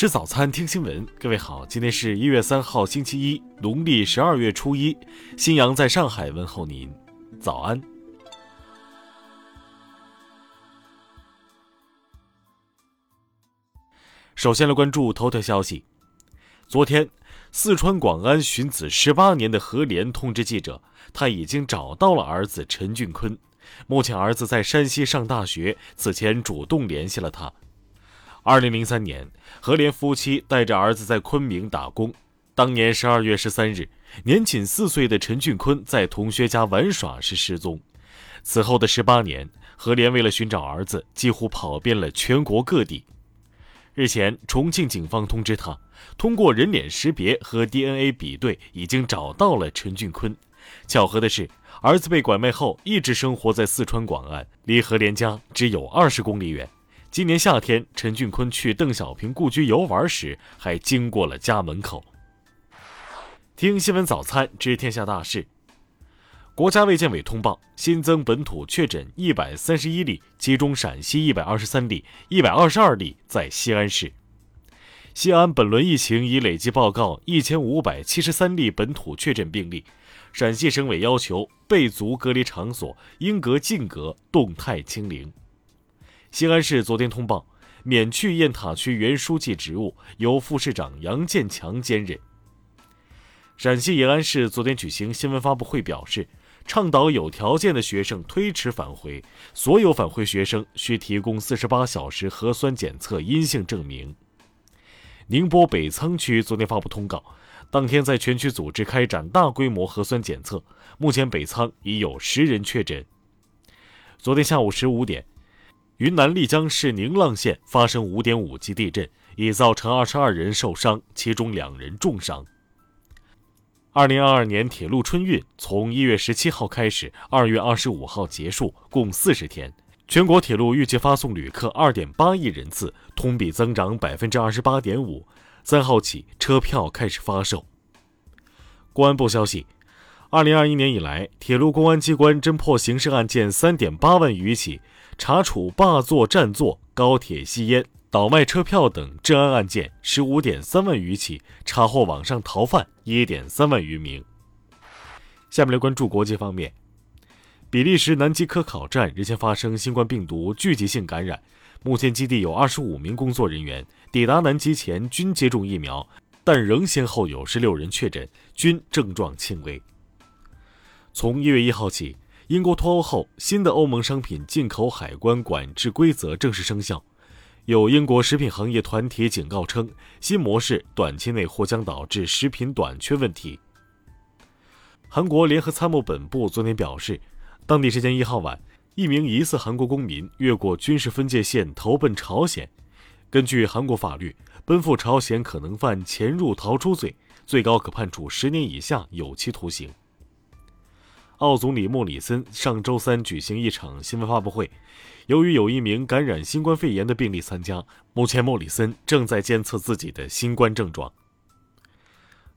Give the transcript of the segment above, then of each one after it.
吃早餐，听新闻。各位好，今天是一月三号，星期一，农历十二月初一。新阳在上海问候您，早安。首先来关注头条消息。昨天，四川广安寻子十八年的何莲通知记者，他已经找到了儿子陈俊坤。目前，儿子在山西上大学，此前主动联系了他。二零零三年，何莲夫妻带着儿子在昆明打工。当年十二月十三日，年仅四岁的陈俊坤在同学家玩耍时失踪。此后的十八年，何莲为了寻找儿子，几乎跑遍了全国各地。日前，重庆警方通知他，通过人脸识别和 DNA 比对，已经找到了陈俊坤。巧合的是，儿子被拐卖后一直生活在四川广安，离何莲家只有二十公里远。今年夏天，陈俊坤去邓小平故居游玩时，还经过了家门口。听新闻早餐知天下大事。国家卫健委通报，新增本土确诊一百三十一例，其中陕西一百二十三例，一百二十二例在西安市。西安本轮疫情已累计报告一千五百七十三例本土确诊病例。陕西省委要求被足隔离场所应隔尽隔，动态清零。西安市昨天通报，免去雁塔区原书记职务，由副市长杨建强兼任。陕西延安市昨天举行新闻发布会，表示倡导有条件的学生推迟返回，所有返回学生需提供四十八小时核酸检测阴性证明。宁波北仓区昨天发布通告，当天在全区组织开展大规模核酸检测，目前北仓已有十人确诊。昨天下午十五点。云南丽江市宁蒗县发生五点五级地震，已造成二十二人受伤，其中两人重伤。二零二二年铁路春运从一月十七号开始，二月二十五号结束，共四十天。全国铁路预计发送旅客二点八亿人次，同比增长百分之二十八点五。三号起，车票开始发售。公安部消息，二零二一年以来，铁路公安机关侦破刑事案件三点八万余起。查处霸座占座、高铁吸烟、倒卖车票等治安案件十五点三万余起，查获网上逃犯一点三万余名。下面来关注国际方面，比利时南极科考站日前发生新冠病毒聚集性感染，目前基地有二十五名工作人员抵达南极前均接种疫苗，但仍先后有十六人确诊，均症状轻微。从一月一号起。英国脱欧后，新的欧盟商品进口海关管制规则正式生效。有英国食品行业团体警告称，新模式短期内或将导致食品短缺问题。韩国联合参谋本部昨天表示，当地时间一号晚，一名疑似韩国公民越过军事分界线投奔朝鲜。根据韩国法律，奔赴朝鲜可能犯潜入逃出罪，最高可判处十年以下有期徒刑。澳总理莫里森上周三举行一场新闻发布会，由于有一名感染新冠肺炎的病例参加，目前莫里森正在监测自己的新冠症状。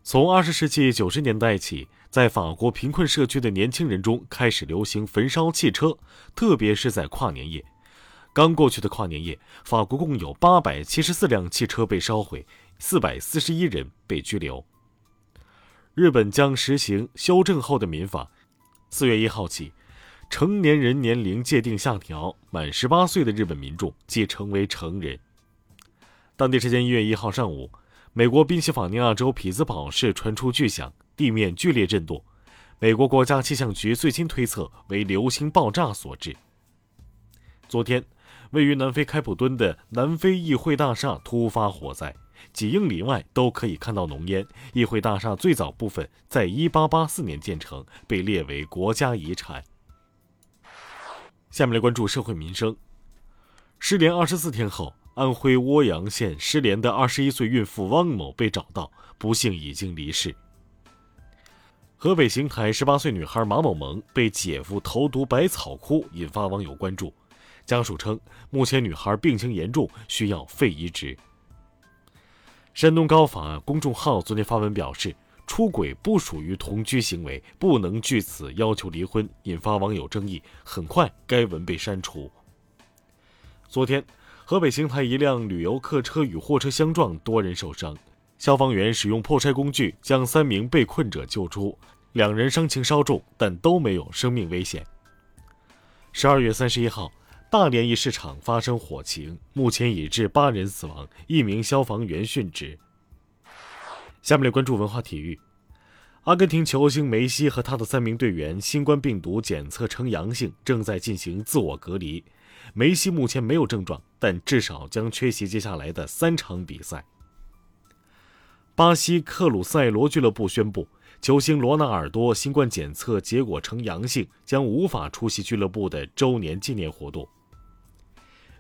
从二十世纪九十年代起，在法国贫困社区的年轻人中开始流行焚烧汽车，特别是在跨年夜。刚过去的跨年夜，法国共有八百七十四辆汽车被烧毁，四百四十一人被拘留。日本将实行修正后的民法。四月一号起，成年人年龄界定下调，满十八岁的日本民众即成为成人。当地时间一月一号上午，美国宾夕法尼亚州匹兹堡市传出巨响，地面剧烈震动。美国国家气象局最新推测为流星爆炸所致。昨天，位于南非开普敦的南非议会大厦突发火灾。几英里外都可以看到浓烟。议会大厦最早部分在1884年建成，被列为国家遗产。下面来关注社会民生。失联24天后，安徽涡阳县失联的21岁孕妇汪某被找到，不幸已经离世。河北邢台18岁女孩马某萌被姐夫投毒百草枯，引发网友关注。家属称，目前女孩病情严重，需要肺移植。山东高法公众号昨天发文表示，出轨不属于同居行为，不能据此要求离婚，引发网友争议。很快，该文被删除。昨天，河北邢台一辆旅游客车与货车相撞，多人受伤。消防员使用破拆工具将三名被困者救出，两人伤情稍重，但都没有生命危险。十二月三十一号，大连一市场发生火情，目前已致八人死亡，一名消防员殉职。下面来关注文化体育。阿根廷球星梅西和他的三名队员新冠病毒检测呈阳性，正在进行自我隔离。梅西目前没有症状，但至少将缺席接下来的三场比赛。巴西克鲁塞罗俱乐部宣布，球星罗纳尔多新冠检测结果呈阳性，将无法出席俱乐部的周年纪念活动。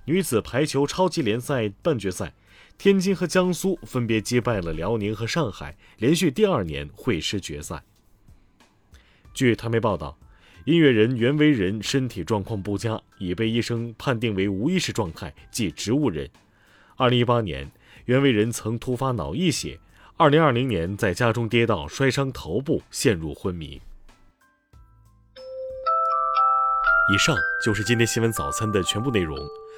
女子排球超级联赛半决赛。天津和江苏分别击败了辽宁和上海，连续第二年会师决赛。据台媒报道，音乐人袁惟仁身体状况不佳，已被医生判定为无意识状态，即植物人。二零一八年，袁惟仁曾突发脑溢血；二零二零年在家中跌倒，摔伤头部，陷入昏迷。以上就是今天新闻早餐的全部内容。